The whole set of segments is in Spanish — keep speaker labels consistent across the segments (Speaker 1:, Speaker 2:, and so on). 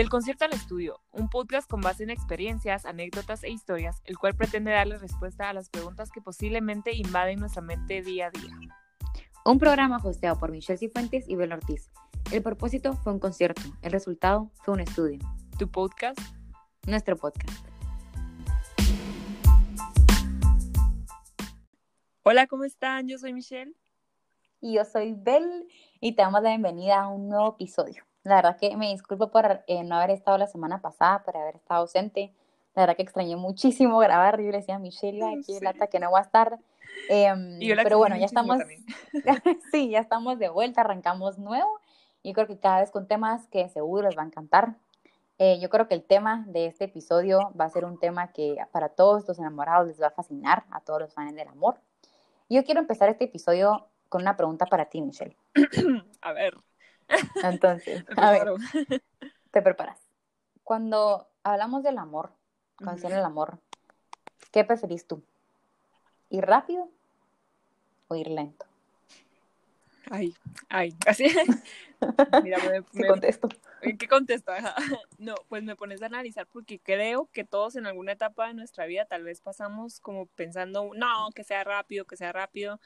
Speaker 1: Del concierto al estudio, un podcast con base en experiencias, anécdotas e historias, el cual pretende darle respuesta a las preguntas que posiblemente invaden nuestra mente día a día.
Speaker 2: Un programa hosteado por Michelle Cifuentes y Bel Ortiz. El propósito fue un concierto, el resultado fue un estudio.
Speaker 1: Tu podcast,
Speaker 2: Nuestro podcast.
Speaker 1: Hola, ¿cómo están? Yo soy Michelle.
Speaker 2: Y yo soy Bel y te damos la bienvenida a un nuevo episodio. La verdad que me disculpo por eh, no haber estado la semana pasada, por haber estado ausente. La verdad que extrañé muchísimo grabar. Yo le decía a Michelle, aquí
Speaker 1: sí.
Speaker 2: lata que no va a estar. Em,
Speaker 1: Y
Speaker 2: pero bueno, ya estamos, sí, ya estamos de vuelta, arrancamos nuevo. Y creo que cada vez con temas que seguro les va a encantar. Eh, yo creo que el tema de este episodio va a ser un tema que para todos los enamorados les va a fascinar, a todos los fans del amor. Yo quiero empezar este episodio con una pregunta para ti, Michelle.
Speaker 1: A ver,
Speaker 2: Entonces, a ver, te preparas. Cuando hablamos del amor, cuando habla del amor, ¿qué preferís tú? ¿Ir rápido o ir lento?
Speaker 1: Ay, ay, así. Mira, me,
Speaker 2: Sí,
Speaker 1: me-
Speaker 2: contesto.
Speaker 1: ¿En qué contesto? Ajá. No, pues me pones a analizar porque creo que todos en alguna etapa de nuestra vida tal vez pasamos como pensando, no, que sea rápido, que sea rápido.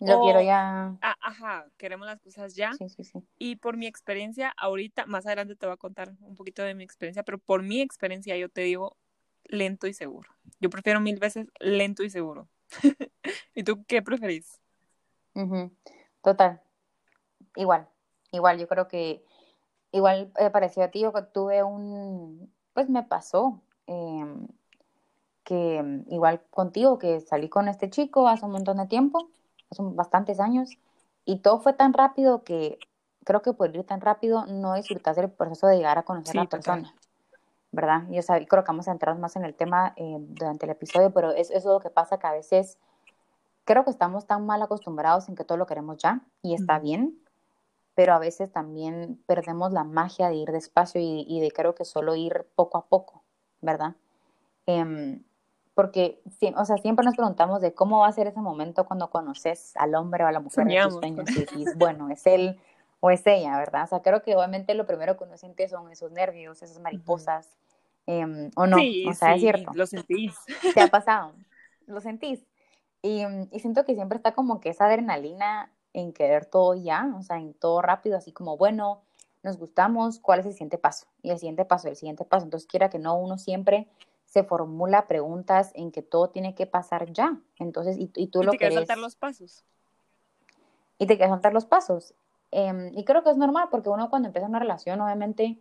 Speaker 2: Yo
Speaker 1: O-
Speaker 2: quiero ya.
Speaker 1: Ah, ajá, queremos las cosas ya.
Speaker 2: Sí, sí, sí.
Speaker 1: Y por mi experiencia, ahorita, más adelante te voy a contar un poquito de mi experiencia, pero por mi experiencia yo te digo lento y seguro. Yo prefiero mil veces lento y seguro. ¿Y tú qué preferís?
Speaker 2: Total. Igual, igual, yo creo que igual eh, parecido a ti, yo que tuve un, pues me pasó em, que em, igual contigo, que salí con este chico hace un montón de tiempo, hace bastantes años, y todo fue tan rápido que creo que por ir tan rápido no disfrutaste el proceso de llegar a conocer
Speaker 1: Sí,
Speaker 2: a la
Speaker 1: total.
Speaker 2: persona, ¿verdad? Y o sea, creo que vamos a entrar más en el tema eh, durante el episodio, pero es, eso es lo que pasa que a veces creo que estamos tan mal acostumbrados en que todo lo queremos ya y está
Speaker 1: Ujú.
Speaker 2: bien, pero a veces también perdemos la magia de ir despacio y, y de creo que solo ir poco a poco, ¿verdad? Em, porque, o sea, siempre nos preguntamos de cómo va a ser ese momento cuando conoces al hombre o a la mujer de tus sueños y decís, bueno, es él o es ella, ¿verdad? O sea, creo que obviamente lo primero que uno siente son esos nervios, esas mariposas, em, o no,
Speaker 1: Sí,
Speaker 2: o sea, es
Speaker 1: sí,
Speaker 2: cierto
Speaker 1: lo sentís.
Speaker 2: te ha pasado, lo sentís. Y, y siento que siempre está como que esa adrenalina en querer todo ya, o sea, en todo rápido, así como, bueno, nos gustamos, ¿cuál es el siguiente paso? Y el siguiente paso, el siguiente paso. Entonces, quiera que no, uno siempre se formula preguntas en que todo tiene que pasar ya. Entonces, y, y tú
Speaker 1: Y
Speaker 2: lo
Speaker 1: te quieres
Speaker 2: querés,
Speaker 1: saltar los pasos.
Speaker 2: y te quieres saltar los pasos. Em, y creo que es normal, porque uno cuando empieza una relación, obviamente,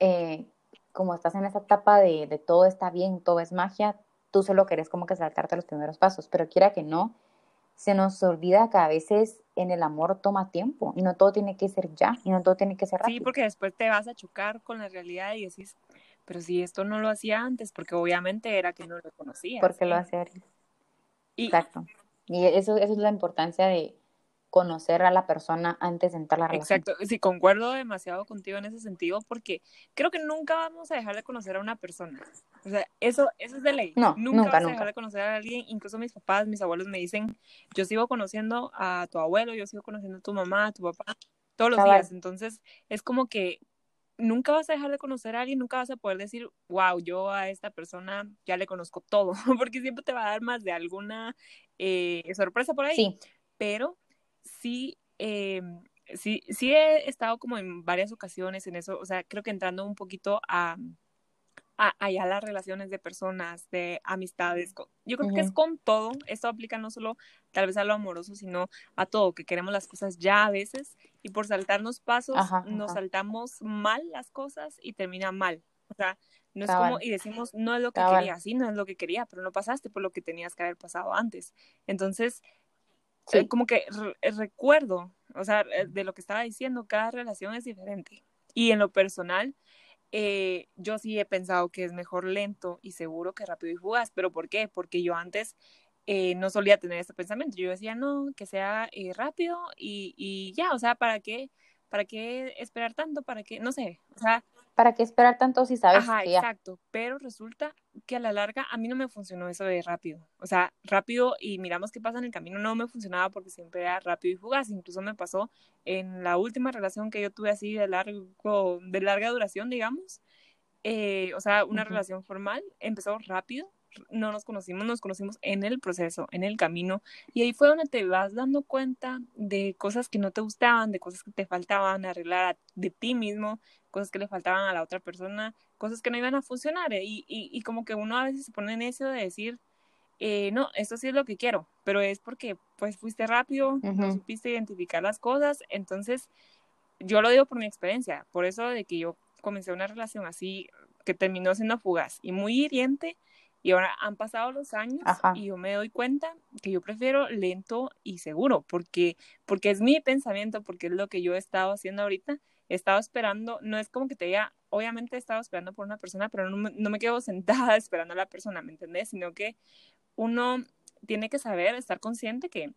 Speaker 2: eh, como estás en esa etapa de, de todo está bien, todo es magia, tú solo querés como que saltarte los primeros pasos, pero quiera que no, se nos olvida que a veces en el amor toma tiempo y no todo tiene que ser ya y no todo tiene que ser
Speaker 1: Sí,
Speaker 2: rápido.
Speaker 1: porque después te vas a chocar con la realidad y decís, pero si esto no lo hacía antes, porque obviamente era que no lo conocías.
Speaker 2: porque lo hace.
Speaker 1: Y,
Speaker 2: Exacto. Y eso, eso es la importancia de conocer a la persona antes de entrar a la relación.
Speaker 1: Exacto, sí, concuerdo demasiado contigo en ese sentido porque creo que nunca vamos a dejar de conocer a una persona. O sea, eso, eso es de ley.
Speaker 2: No,
Speaker 1: nunca,
Speaker 2: nunca,
Speaker 1: vas a
Speaker 2: nunca.
Speaker 1: dejar de conocer a alguien. Incluso mis papás, mis abuelos me dicen, yo sigo conociendo a tu abuelo, yo sigo conociendo a tu mamá, a tu papá, todos los días. Entonces, es como que nunca vas a dejar de conocer a alguien, nunca vas a poder decir, wow, yo a esta persona ya le conozco todo, porque siempre te va a dar más de alguna eh, sorpresa por ahí.
Speaker 2: Sí,
Speaker 1: pero sí, eh, sí, sí he estado como en varias ocasiones en eso, o sea, creo que entrando un poquito a, a allá las relaciones de personas, de amistades, co- yo creo que es con todo, esto aplica no solo tal vez a lo amoroso, sino a todo, que queremos las cosas ya a veces y por saltarnos pasos
Speaker 2: Ajá,
Speaker 1: nos
Speaker 2: ajá.
Speaker 1: saltamos mal las cosas y termina mal, o sea, no es como, y decimos, no es lo que
Speaker 2: Cabal.
Speaker 1: quería, sí, no es lo que quería, pero no pasaste por lo que tenías que haber pasado antes. Entonces,
Speaker 2: sí.
Speaker 1: eh, como que re- eh, recuerdo, o sea, eh, de lo que estaba diciendo, cada relación es diferente. Y en lo personal, eh, yo sí he pensado que es mejor lento y seguro que rápido y fugaz. ¿Pero por qué? Porque yo antes eh, no solía tener este pensamiento. Yo decía, no, que sea eh, rápido y, y ya, o sea, ¿para qué? ¿Para qué esperar tanto? ¿Para qué? No sé, o sea,
Speaker 2: ¿para qué esperar tanto si sabes
Speaker 1: Ajá,
Speaker 2: que ya?
Speaker 1: exacto. Pero resulta que a la larga a mí no me funcionó eso de rápido. O sea, rápido y miramos qué pasa en el camino no me funcionaba porque siempre era rápido y fugaz. Incluso me pasó en la última relación que yo tuve así de largo, de larga duración, digamos. Eh, o sea, una relación formal empezó rápido. No nos conocimos, nos conocimos en el proceso, en el camino. Y ahí fue donde te vas dando cuenta de cosas que no te gustaban, de cosas que te faltaban arreglar de ti mismo, cosas que le faltaban a la otra persona, cosas que no iban a funcionar. eh, Y, y, y como que uno a veces se pone en eso de decir, eh, no, esto sí es lo que quiero, pero es porque pues fuiste rápido, no
Speaker 2: Ujú.
Speaker 1: supiste identificar las cosas. Entonces, yo lo digo por mi experiencia, por eso de que yo comencé una relación así que terminó siendo fugaz y muy hiriente. Y ahora han pasado los años
Speaker 2: Ajá.
Speaker 1: y yo me doy cuenta que yo prefiero lento y seguro, porque, porque es mi pensamiento, porque es lo que yo he estado haciendo ahorita. He estado esperando, no es como que te diga, obviamente he estado esperando por una persona, pero no me, no me quedo sentada esperando a la persona, ¿me entendés? Sino que uno tiene que saber, estar consciente que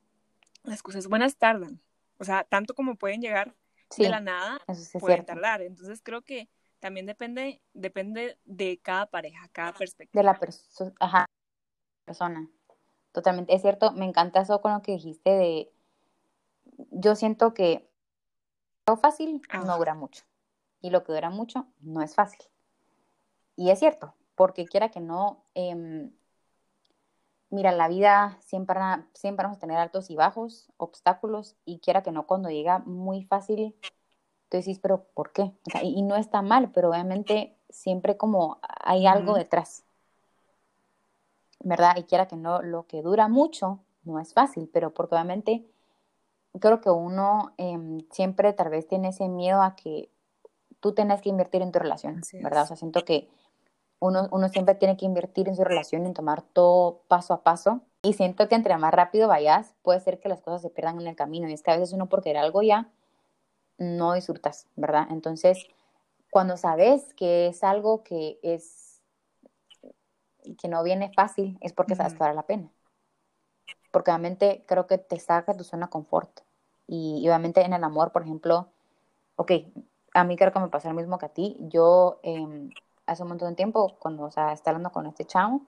Speaker 1: las cosas buenas tardan. O sea, tanto como pueden llegar
Speaker 2: Sí,
Speaker 1: de la nada,
Speaker 2: sí
Speaker 1: pueden
Speaker 2: cierto.
Speaker 1: tardar. Entonces creo que también depende, depende de cada pareja, cada perspectiva.
Speaker 2: De la persona, ajá, persona. Totalmente, es cierto, me encanta eso con lo que dijiste de, yo siento que lo fácil no
Speaker 1: Ajá.
Speaker 2: dura mucho y lo que dura mucho no es fácil. Y es cierto, porque quiera que no, em, mira, la vida siempre, siempre vamos a tener altos y bajos, obstáculos, y quiera que no, cuando llega muy fácil, tú decís, pero ¿por qué? O sea, y, y no está mal, pero obviamente siempre como hay algo detrás, ¿verdad? Y quiera que no, lo que dura mucho no es fácil, pero porque obviamente creo que uno em, siempre tal vez tiene ese miedo a que tú tenés que invertir en tu relación,
Speaker 1: Así
Speaker 2: ¿verdad? O sea, siento que uno, uno siempre tiene que invertir en su relación, en tomar todo paso a paso. Y siento que entre más rápido vayas, puede ser que las cosas se pierdan en el camino. Y es que a veces uno por querer algo ya, no disfrutas, ¿verdad? Entonces, cuando sabes que es algo que es que no viene fácil, es porque sabes
Speaker 1: Ujú.
Speaker 2: que vale la pena. Porque obviamente creo que te saca tu zona de confort. Y, obviamente en el amor, por ejemplo, ok, a mí creo que me pasó lo mismo que a ti. Yo em, hace un montón de tiempo, cuando o sea, estaba hablando con este chavo,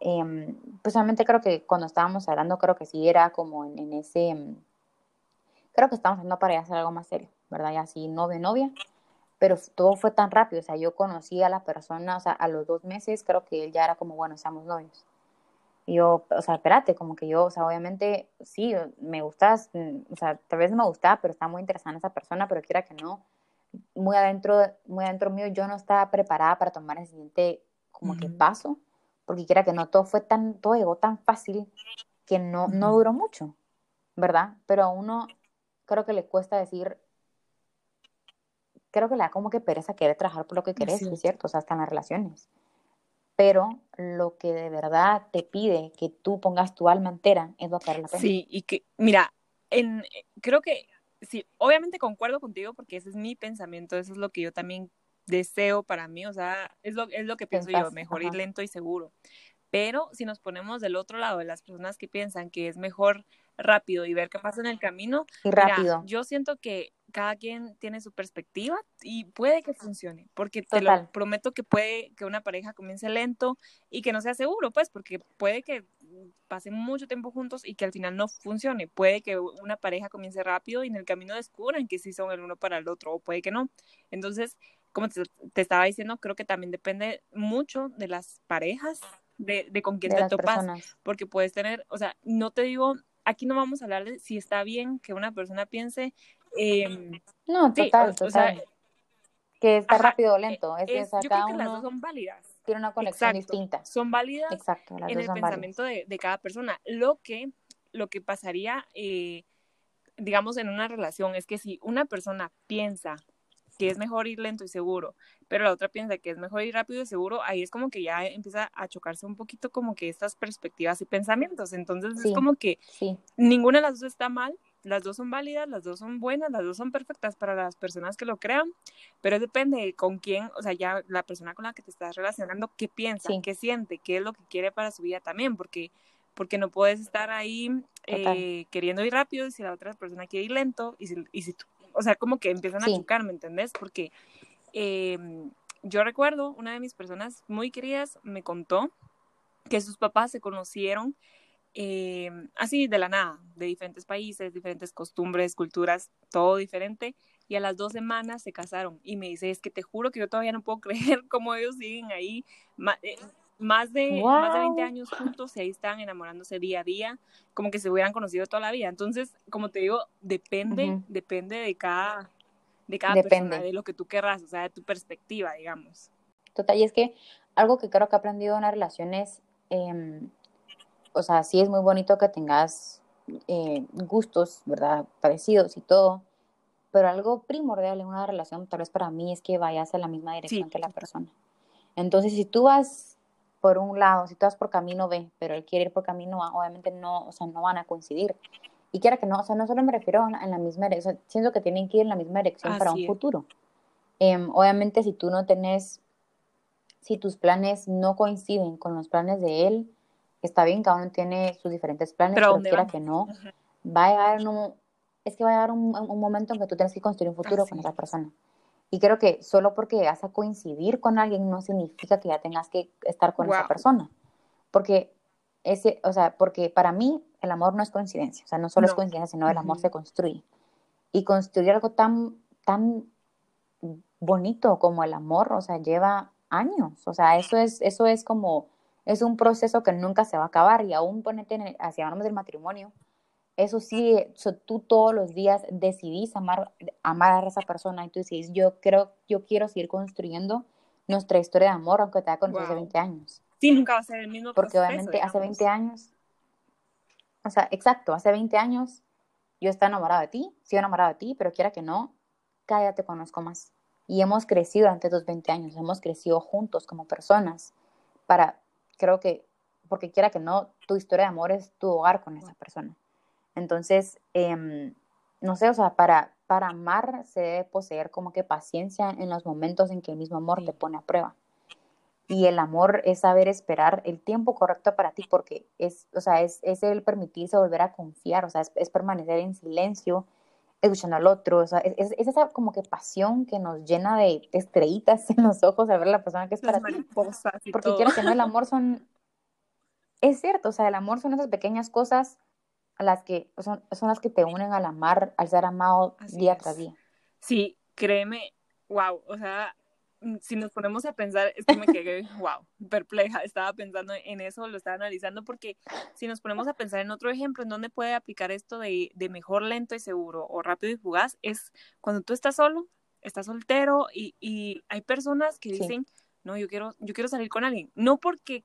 Speaker 2: em, pues creo que cuando estábamos hablando, creo que sí era como en, en ese, em, creo que estábamos hablando para ya hacer algo más serio, ¿verdad? Ya así, novio, novia, pero todo fue tan rápido, o sea, yo conocí a la persona, o sea, a los dos meses creo que él ya era como, bueno, seamos novios. Y yo, o sea, espérate, como que yo, o sea, obviamente, sí, me gustas, mm, o sea, tal vez no me gustaba, pero está muy interesante esa persona, pero quiera que no, muy adentro, muy adentro mío, yo no estaba preparada para tomar el siguiente como que paso, porque quiera que no, todo fue tan, todo llegó tan fácil que no, no duró mucho, ¿verdad? Pero a uno creo que le cuesta decir, creo que le da como que pereza querer trabajar por lo que querés, es
Speaker 1: es.
Speaker 2: cierto, o sea, hasta en las relaciones. Pero lo que de verdad te pide que tú pongas tu alma entera es lo que vale la pena.
Speaker 1: Sí, y que, mira, en, creo que, sí, obviamente concuerdo contigo porque ese es mi pensamiento, eso es lo que yo también deseo para mí, o sea, es lo, es lo que pienso yo, mejor ir lento y seguro. Pero si nos ponemos del otro lado de las personas que piensan que es mejor rápido y ver qué pasa en el camino,
Speaker 2: Y
Speaker 1: mira,
Speaker 2: rápido,
Speaker 1: yo siento que cada quien tiene su perspectiva y puede que funcione, porque te lo
Speaker 2: total.
Speaker 1: prometo que puede que una pareja comience lento y que no sea seguro, pues, porque puede que pasen mucho tiempo juntos y que al final no funcione. Puede que una pareja comience rápido y en el camino descubran que sí son el uno para el otro, o puede que no. Entonces, como te, te estaba diciendo, creo que también depende mucho de las parejas, de, de con quién
Speaker 2: De
Speaker 1: te topas,
Speaker 2: personas.
Speaker 1: porque puedes tener, o sea, no te digo, aquí no vamos a hablar de si está bien que una persona piense, eh,
Speaker 2: No,
Speaker 1: sí,
Speaker 2: total,
Speaker 1: o, o sea,
Speaker 2: total. Que está
Speaker 1: ajá,
Speaker 2: rápido o
Speaker 1: eh,
Speaker 2: lento. Es
Speaker 1: es, yo creo que las dos son válidas.
Speaker 2: tiene una conexión
Speaker 1: Exacto,
Speaker 2: distinta.
Speaker 1: son válidas
Speaker 2: Exacto, las
Speaker 1: en
Speaker 2: dos
Speaker 1: el
Speaker 2: son
Speaker 1: pensamiento de, de cada persona. Lo que, lo que pasaría, eh, digamos, en una relación es que si una persona piensa que es mejor ir lento y seguro, pero la otra piensa que es mejor ir rápido y seguro, ahí es como que ya empieza a chocarse un poquito como que estas perspectivas y pensamientos. Entonces es como que
Speaker 2: sí,
Speaker 1: ninguna de las dos está mal, las dos son válidas, las dos son buenas, las dos son perfectas para las personas que lo crean, pero depende de con quién, o sea, ya la persona con la que te estás relacionando, qué piensa,
Speaker 2: sí,
Speaker 1: qué siente, qué es lo que quiere para su vida también, porque, porque no puedes estar ahí eh, queriendo ir rápido y si la otra persona quiere ir lento y si, y si tú- o sea, como que empiezan a chocar, ¿me entendés? Porque eh, yo recuerdo, una de mis personas muy queridas me contó que sus papás se conocieron eh, así de la nada, de diferentes países, diferentes costumbres, culturas, todo diferente. Y a las dos semanas se casaron. Y me dice, es que te juro que yo todavía no puedo creer cómo ellos siguen ahí eh, más, de, más de 20 años juntos y ahí están enamorándose día a día, como que se hubieran conocido toda la vida. Entonces, como te digo, depende, depende de cada, de cada persona, de lo que tú querrás, o sea, de tu perspectiva, digamos.
Speaker 2: Total, y es que algo que creo que he aprendido en las relaciones eh, o sea, sí es muy bonito que tengas eh, gustos, ¿verdad? Parecidos y todo, pero algo primordial en una relación, tal vez para mí, es que vayas en la misma dirección que la persona. Entonces, si tú vas por un lado, si tú vas por camino B, pero él quiere ir por camino A, obviamente no, o sea, no van a coincidir. Y quiera que no, o sea, no solo me refiero en la misma dirección, siento que tienen que ir en la misma dirección para un futuro. Em, obviamente, si tú no tenés, si tus planes no coinciden con los planes de él, está bien, cada uno tiene sus diferentes planes, pero, quiera que no, va a llegar un, es que va a llegar un, momento en que tú tienes que construir un futuro con esa persona. Y creo que solo porque vas a coincidir con alguien no significa que ya tengas que estar con esa persona. Porque ese, o sea, porque para mí el amor no es coincidencia, o sea, no solo es coincidencia, sino el amor se construye. Y construir algo tan, tan bonito como el amor, o sea, lleva años, o sea, eso es, eso es como es un proceso que nunca se va a acabar y aún ponete hacia hablamos del matrimonio, eso sí, tú todos los días decidís amar, amar a esa persona y tú decís, yo creo, yo quiero seguir construyendo nuestra historia de amor, aunque te haya conocido hace 20 años.
Speaker 1: Sí, nunca va a ser el mismo
Speaker 2: Porque obviamente hace 20 años, o sea, exacto, hace 20 años yo estaba enamorado de ti, sigo enamorado de ti, pero quiera que no, cállate, conozco más. Y hemos crecido durante estos 20 años, hemos crecido juntos como personas para creo que, porque quiera que no, tu historia de amor es tu hogar con esa persona. Entonces, em, no sé, o sea, para, para amar se debe poseer como que paciencia en los momentos en que el mismo amor te pone a prueba. Y el amor es saber esperar el tiempo correcto para ti, porque es, o sea, es, es el permitirse volver a confiar, o sea, es, permanecer en silencio, escuchando al otro, o sea, es, esa como que pasión que nos llena de estrellitas en los ojos a ver a la persona que es para ti. Porque quiero que no, el amor son, es cierto, o sea, el amor son esas pequeñas cosas a las que son, son las que te unen al amar, al ser amado día tras día.
Speaker 1: Sí, créeme, wow, o sea, si nos ponemos a pensar, es que me quedé, wow, perpleja, estaba pensando en eso, lo estaba analizando, porque si nos ponemos a pensar en otro ejemplo, en dónde puede aplicar esto de, de mejor lento y seguro o rápido y fugaz, es cuando tú estás solo, estás soltero y, y hay personas que dicen, no, yo quiero, yo quiero salir con alguien, no porque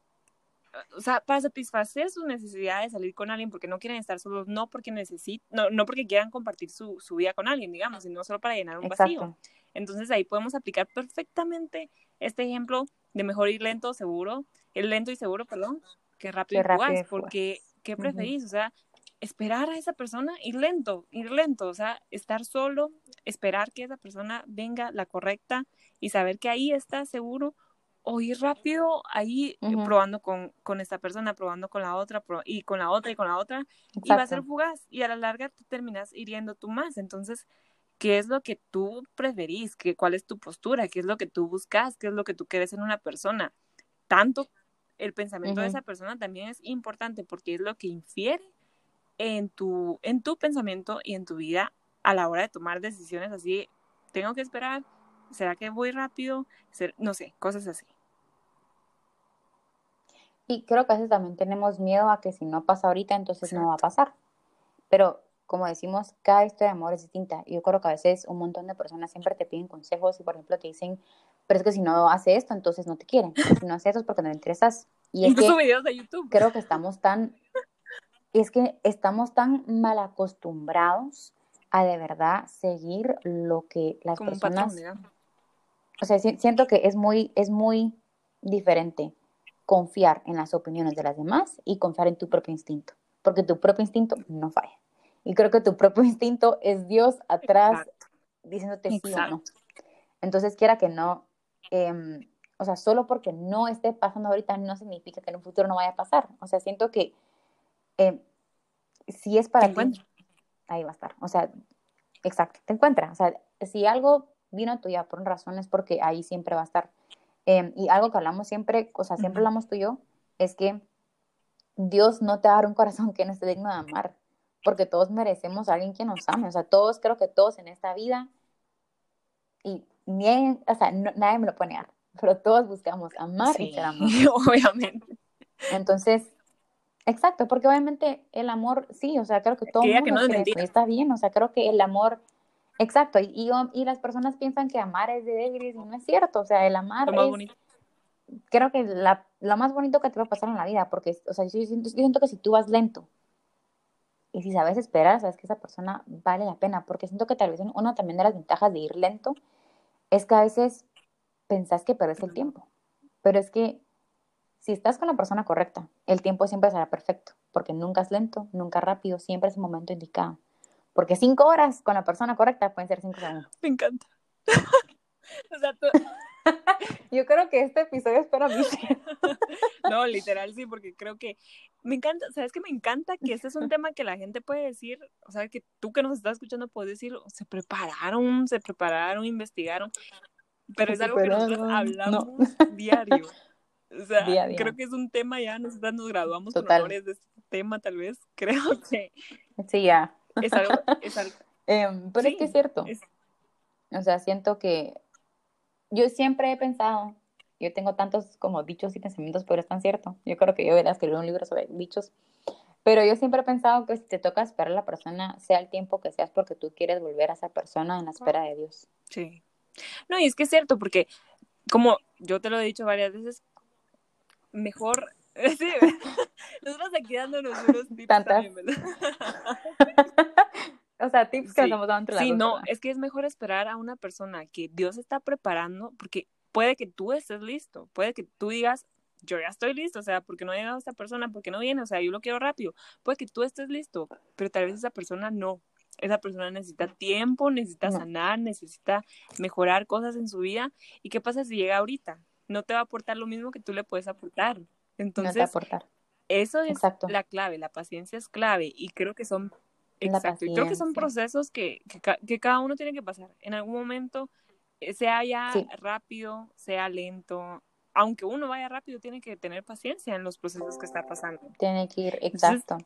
Speaker 1: o sea, para satisfacer su necesidad de salir con alguien porque no quieren estar solos, no porque necesitan, no, no porque quieran compartir su, su, vida con alguien, digamos, sino solo para llenar un vacío. Entonces ahí podemos aplicar perfectamente este ejemplo de mejor ir lento, seguro, el lento y seguro, perdón, que rápido, y fugaz, porque ¿qué preferís? O sea, esperar a esa persona, ir lento, ir lento, o sea, estar solo, esperar que esa persona venga la correcta y saber que ahí está seguro o ir rápido ahí eh, probando con, con, esta persona, probando con la otra y con la otra y con la otra y va a ser fugaz y a la larga tú terminas hiriendo tú más. Entonces, qué es lo que tú preferís, ¿Qué, cuál es tu postura, qué es lo que tú buscas, qué es lo que tú quieres en una persona. Tanto el pensamiento de esa persona también es importante porque es lo que infiere en tu, en tu pensamiento y en tu vida a la hora de tomar decisiones así, tengo que esperar, ¿será que voy rápido? No sé, cosas así.
Speaker 2: Y creo que a veces también tenemos miedo a que si no pasa ahorita, entonces no va a pasar. Pero como decimos, cada historia de amor es distinta. Y yo creo que a veces un montón de personas siempre te piden consejos y, por ejemplo, te dicen, pero es que si no hace esto, entonces no te quieren. Si no hace esto es porque no te interesas. Y es
Speaker 1: que videos de YouTube.
Speaker 2: Creo que estamos tan, es que estamos tan mal acostumbrados a de verdad seguir lo que las personas... o sea, siento que es muy, es muy diferente confiar en las opiniones de las demás y confiar en tu propio instinto, porque tu propio instinto no falla. Y creo que tu propio instinto es Dios atrás diciéndote sí o no. Entonces, quiera que no, em, o sea, solo porque no esté pasando ahorita no significa que en un futuro no vaya a pasar. O sea, siento que em, si es para ti, ahí va a estar. O sea, exacto, te encuentra. O sea, si algo vino tuya por razones porque ahí siempre va a estar. Em, y algo que hablamos siempre, o sea, siempre hablamos tú y yo, es que Dios no te va a dar un corazón que no esté digno de amar, porque todos merecemos a alguien que nos ame. O sea, todos, creo que todos en esta vida, y ni, o sea, nadie me lo pone a pero todos buscamos amar y ser amados.
Speaker 1: Obviamente.
Speaker 2: Entonces, exacto, porque obviamente el amor, sí, o sea, creo que todo el mundo está bien, o sea, creo que el amor, exacto, y, y, las personas piensan que amar es de débiles y no es cierto, o sea, el amar es, creo que la, lo más bonito que te va a pasar en la vida, porque, o sea, yo yo siento que si tú vas lento y si sabes esperar, sabes que esa persona vale la pena, porque siento que tal vez una también de las ventajas de ir lento es que a veces pensás que perdes el tiempo, pero es que si estás con la persona correcta, el tiempo siempre será perfecto, porque nunca es lento, nunca rápido, siempre es el momento indicado. Porque cinco horas con la persona correcta pueden ser cinco segundos.
Speaker 1: Me encanta. o sea, tú...
Speaker 2: Yo creo que este episodio es para mí.
Speaker 1: no, literal sí, porque creo que me encanta, ¿sabes que Me encanta que este es un tema que la gente puede decir, o sea, que tú que nos estás escuchando puedes decir, se prepararon, se prepararon, investigaron, pero es algo que nosotros hablamos diario. O sea, creo que es un tema ya, nosotros nos graduamos con honores de este tema, tal vez. Creo que.
Speaker 2: Sí, ya.
Speaker 1: Es algo. Es algo...
Speaker 2: Em, pero es que es cierto. O sea, siento que. Yo siempre he pensado. Yo tengo tantos como dichos y pensamientos, pero es tan cierto. Yo creo que yo voy a escribir un libro sobre dichos. Pero yo siempre he pensado que si te toca esperar a la persona, sea el tiempo que seas, porque tú quieres volver a esa persona en la espera de Dios.
Speaker 1: Sí. No, y es que es cierto, porque como yo te lo he dicho varias veces, mejor. Sí, nosotros aquí dándonos unos tips también, ¿verdad?
Speaker 2: o sea, tips que sí. estamos dando entre
Speaker 1: Sí, no, es que es mejor esperar a una persona que Dios está preparando, porque puede que tú estés listo, puede que tú digas, yo ya estoy listo, o sea, porque no ha llegado esta persona, porque no viene, o sea, yo lo quiero rápido. Puede que tú estés listo, pero tal vez esa persona no. Esa persona necesita tiempo, necesita sanar, necesita mejorar cosas en su vida. ¿Y qué pasa si llega ahorita? no te va a aportar lo mismo que tú le puedes aportar. Entonces,
Speaker 2: aportar.
Speaker 1: eso es la clave, la paciencia es clave y creo que son, exacto, y creo que son procesos que, que, cada uno tiene que pasar. En algún momento, eh, sea ya rápido, sea lento, aunque uno vaya rápido, tiene que tener paciencia en los procesos que está pasando.
Speaker 2: Tiene que ir, exacto.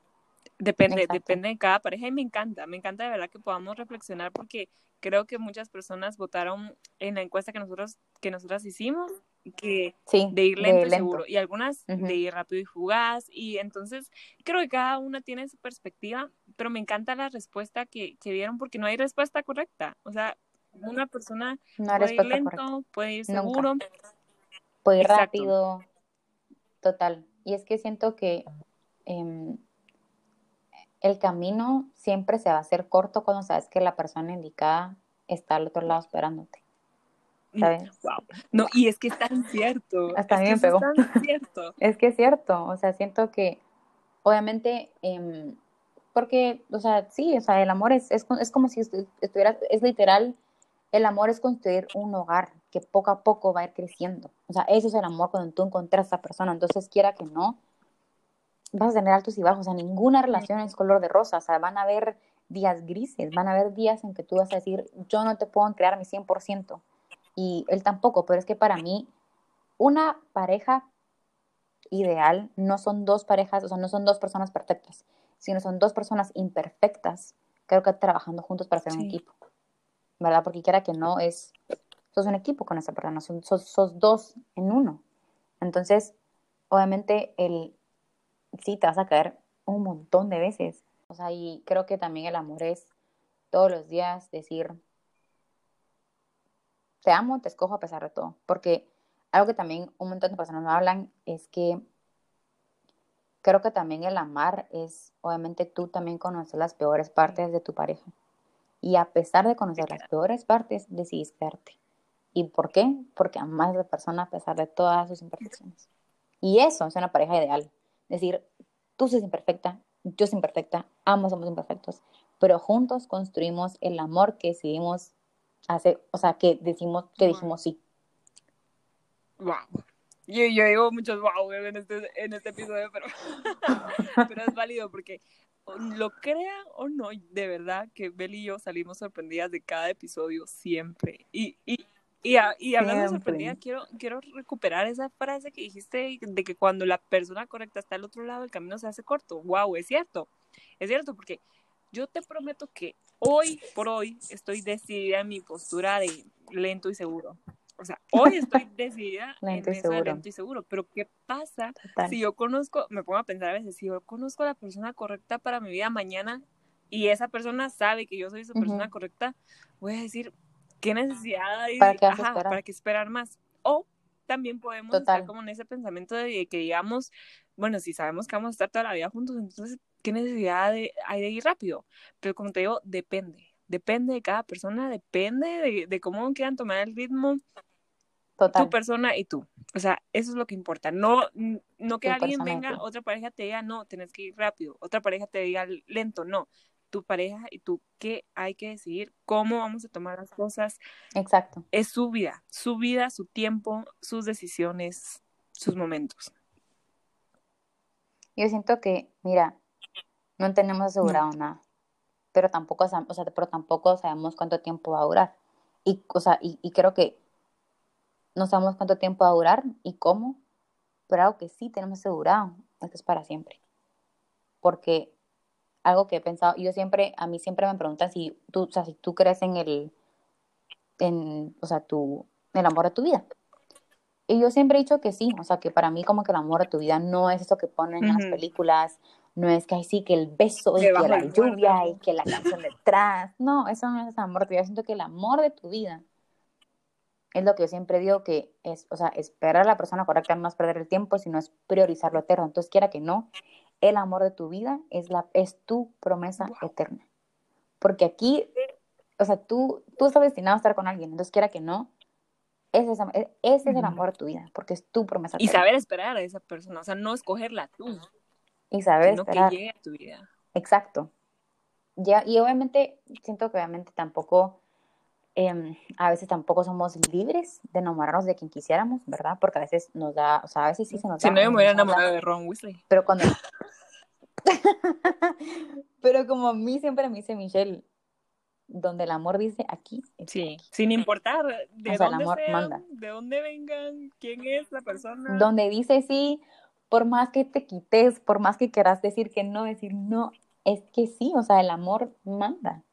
Speaker 1: depende, depende de cada pareja y me encanta, me encanta de verdad que podamos reflexionar porque creo que muchas personas votaron en la encuesta que nosotros que nosotras hicimos que de ir lento, y seguro y algunas de ir rápido y fugaz y entonces creo que cada una tiene su perspectiva pero me encanta la respuesta que, que dieron porque no hay respuesta correcta o sea una persona puede ir lento puede ir seguro.
Speaker 2: Puede ir rápido. Total. Y es que siento que em, el camino siempre se va a hacer corto cuando sabes que la persona indicada está al otro lado esperándote ¿sabes?
Speaker 1: No, y es que es tan cierto.
Speaker 2: Hasta
Speaker 1: es
Speaker 2: pegó.
Speaker 1: Es tan cierto.
Speaker 2: es que es cierto, o sea, siento que, obviamente, eh, porque, o sea, sí, o sea, el amor es, es, es como si estuviera, es literal, el amor es construir un hogar que poco a poco va a ir creciendo. O sea, eso es el amor cuando tú encuentras a esa persona. Entonces, quiera que no, vas a tener altos y bajos. O sea, ninguna relación es color de rosa. O sea, van a haber días grises, van a haber días en que tú vas a decir, yo no te puedo crear mi 100% y él tampoco, pero es que para mí una pareja ideal no son dos parejas, o sea, no son dos personas perfectas, sino son dos personas imperfectas, creo que trabajando juntos para ser un equipo, ¿verdad? Porque quiera que no es, sos un equipo con esa persona, sos, dos en uno. Entonces, obviamente, el, sí, te vas a caer un montón de veces. O sea, y creo que también el amor es todos los días decir, te amo, te escojo a pesar de todo. Porque algo que también un montón de personas no hablan es que creo que también el amar es, obviamente tú también conoces las peores partes de tu pareja. Y a pesar de conocer las peores partes, decidís quedarte. ¿Y por qué? Porque amas a la persona a pesar de todas sus imperfecciones. Y eso es una pareja ideal. Decir, tú sos imperfecta, yo soy imperfecta, ambos somos imperfectos, pero juntos construimos el amor que decidimos hace, o sea, que decimos, que dijimos sí.
Speaker 1: Wow. Yo, yo digo muchos wow en este, en este episodio, pero, pero es válido porque lo crean o no, de verdad que Bel y yo salimos sorprendidas de cada episodio siempre. Y, y, y, y hablando de sorprendida, quiero, quiero recuperar esa frase que dijiste de que cuando la persona correcta está al otro lado, el camino se hace corto. Wow, es cierto. Es cierto, porque yo te prometo que hoy por hoy estoy decidida en mi postura de lento y seguro. O sea, hoy estoy decidida
Speaker 2: lento
Speaker 1: en
Speaker 2: y
Speaker 1: eso de
Speaker 2: seguro.
Speaker 1: lento y seguro. Pero ¿qué pasa
Speaker 2: Total.
Speaker 1: si yo conozco, me pongo a pensar a veces, si yo conozco a la persona correcta para mi vida mañana y esa persona sabe que yo soy su persona
Speaker 2: Ujú.
Speaker 1: correcta, voy a decir, ¿qué necesidad hay?
Speaker 2: ¿Para qué
Speaker 1: Ajá? ¿para qué esperar más? O también podemos
Speaker 2: Total.
Speaker 1: estar como en ese pensamiento de que digamos, bueno, si sabemos que vamos a estar toda la vida juntos, entonces, ¿qué necesidad de- hay de ir rápido? Pero como te digo, depende. Depende de cada persona, depende de, de cómo quieran tomar el ritmo
Speaker 2: Total.
Speaker 1: tu persona y tú. O sea, eso es lo que importa. No, no que
Speaker 2: Tu
Speaker 1: alguien venga, otra pareja te diga, no, tenés que ir rápido. Otra pareja te diga lento, no. Tu pareja y tú, ¿qué hay que decidir? ¿Cómo vamos a tomar las cosas?
Speaker 2: Exacto.
Speaker 1: Es su vida, su vida, su tiempo, sus decisiones, sus momentos.
Speaker 2: Yo siento que, mira, no tenemos asegurado nada, pero tampoco, o sea, pero tampoco sabemos cuánto tiempo va a durar. Y, o sea, y, y creo que no sabemos cuánto tiempo va a durar y cómo, pero algo que sí tenemos asegurado es que es para siempre. Porque algo que he pensado, yo siempre, a mí siempre me preguntan si tú, o sea, si tú crees en el, en, o sea, tu, el amor de tu vida. Y yo siempre he dicho que sí, o sea, que para mí como que el amor de tu vida no es eso que ponen en las
Speaker 1: Ujú.
Speaker 2: películas, no es que ahí sí que el beso y que la lluvia y que la canción detrás, no, eso no es amor de tu vida, siento que el amor de tu vida es lo que yo siempre digo que es, o sea, esperar a la persona correcta no es perder el tiempo, sino es priorizar lo eterno, entonces quiera que no, el amor de tu vida es, la, es tu promesa
Speaker 1: Wow.
Speaker 2: eterna, porque aquí, o sea, tú, tú estás destinado a estar con alguien, entonces quiera que no, ese es, ese es el amor de tu vida, porque es tu promesa
Speaker 1: Y
Speaker 2: eterna.
Speaker 1: saber esperar a esa persona, o sea, no escogerla tú,
Speaker 2: Y saber
Speaker 1: sino
Speaker 2: esperar.
Speaker 1: que llegue a tu vida.
Speaker 2: Exacto. Ya, y obviamente, siento que obviamente tampoco, em, a veces tampoco somos libres de enamorarnos de quien quisiéramos, ¿verdad? Porque a veces nos da, o sea, a veces sí se nos
Speaker 1: Si
Speaker 2: da.
Speaker 1: no, yo me hubiera enamorado de Ron Weasley.
Speaker 2: Pero cuando... pero como a mí siempre me dice Michelle, donde el amor dice aquí,
Speaker 1: Sí,
Speaker 2: aquí.
Speaker 1: sin importar de
Speaker 2: O sea, el
Speaker 1: dónde
Speaker 2: amor
Speaker 1: sean,
Speaker 2: manda.
Speaker 1: de dónde vengan, quién es la persona.
Speaker 2: Donde dice sí, por más que te quites, por más que quieras decir que no, decir no, es que sí, o sea, el amor manda.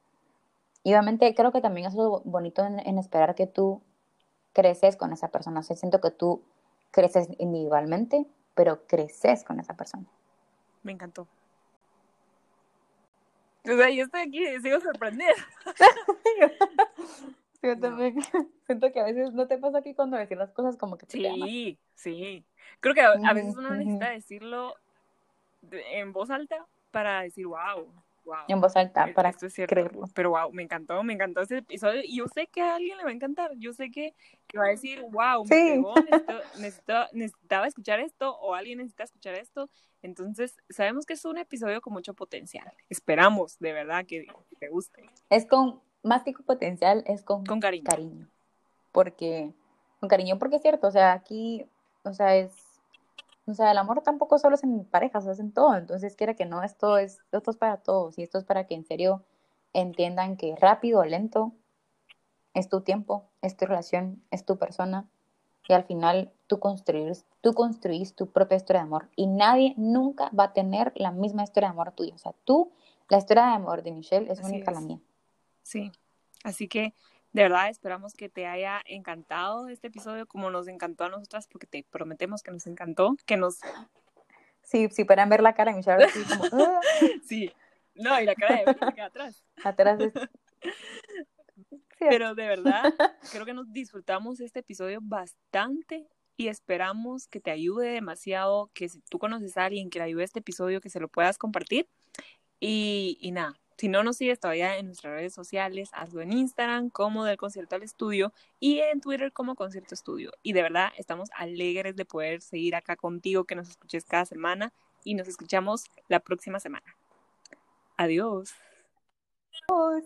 Speaker 2: Y obviamente creo que también es lo bonito en, en esperar que tú creces con esa persona. O sea, siento que tú creces individualmente, pero creces con esa persona.
Speaker 1: Me encantó. O sea, yo estoy aquí y sigo sorprendida.
Speaker 2: Yo
Speaker 1: No.
Speaker 2: también siento que a veces no te pasa aquí cuando decir las cosas como que te.
Speaker 1: Sí, sí. Creo que a, a veces uno necesita decirlo de- en voz alta para decir, wow, wow.
Speaker 2: En voz alta, para
Speaker 1: Esto es cierto.
Speaker 2: creerlo.
Speaker 1: Pero wow, me encantó, me encantó ese episodio. Y yo sé que a alguien le va a encantar. Yo sé que, que va a decir, wow, me pegó, necesito- necesito- necesitaba escuchar esto o alguien necesita escuchar esto. Entonces, sabemos que es un episodio con mucho potencial. Esperamos, de verdad, que, que te guste.
Speaker 2: Es con, más que con potencial, es con,
Speaker 1: Con cariño.
Speaker 2: cariño. Porque, con cariño, porque es cierto, o sea, aquí, o sea, es, o sea, el amor tampoco solo es en parejas, es en todo. Entonces, quiera que no, esto es, esto es para todos. Y esto es para que en serio entiendan que rápido o lento es tu tiempo, es tu relación, es tu persona. Y al final tú construís, tú construís tu propia historia de amor. Y nadie nunca va a tener la misma historia de amor tuya. O sea, tú, la historia de amor de Michelle es
Speaker 1: Así
Speaker 2: única a la mía.
Speaker 1: Sí. Así que, de verdad, esperamos que te haya encantado este episodio como nos encantó a nosotras, porque te prometemos que nos encantó, que nos...
Speaker 2: Sí, si puedan ver la cara de Michelle, así como, "Ah",
Speaker 1: Sí. No, y la cara de queda atrás.
Speaker 2: atrás
Speaker 1: Pero de verdad, creo que nos disfrutamos este episodio bastante y esperamos que te ayude demasiado, que si tú conoces a alguien que le ayude este episodio, que se lo puedas compartir. Y, y nada, si no nos sigues todavía en nuestras redes sociales, hazlo en Instagram como del concierto al estudio y en Twitter como concierto estudio. Y de verdad estamos alegres de poder seguir acá contigo, que nos escuches cada semana y nos escuchamos la próxima semana. Adiós.
Speaker 2: Adiós.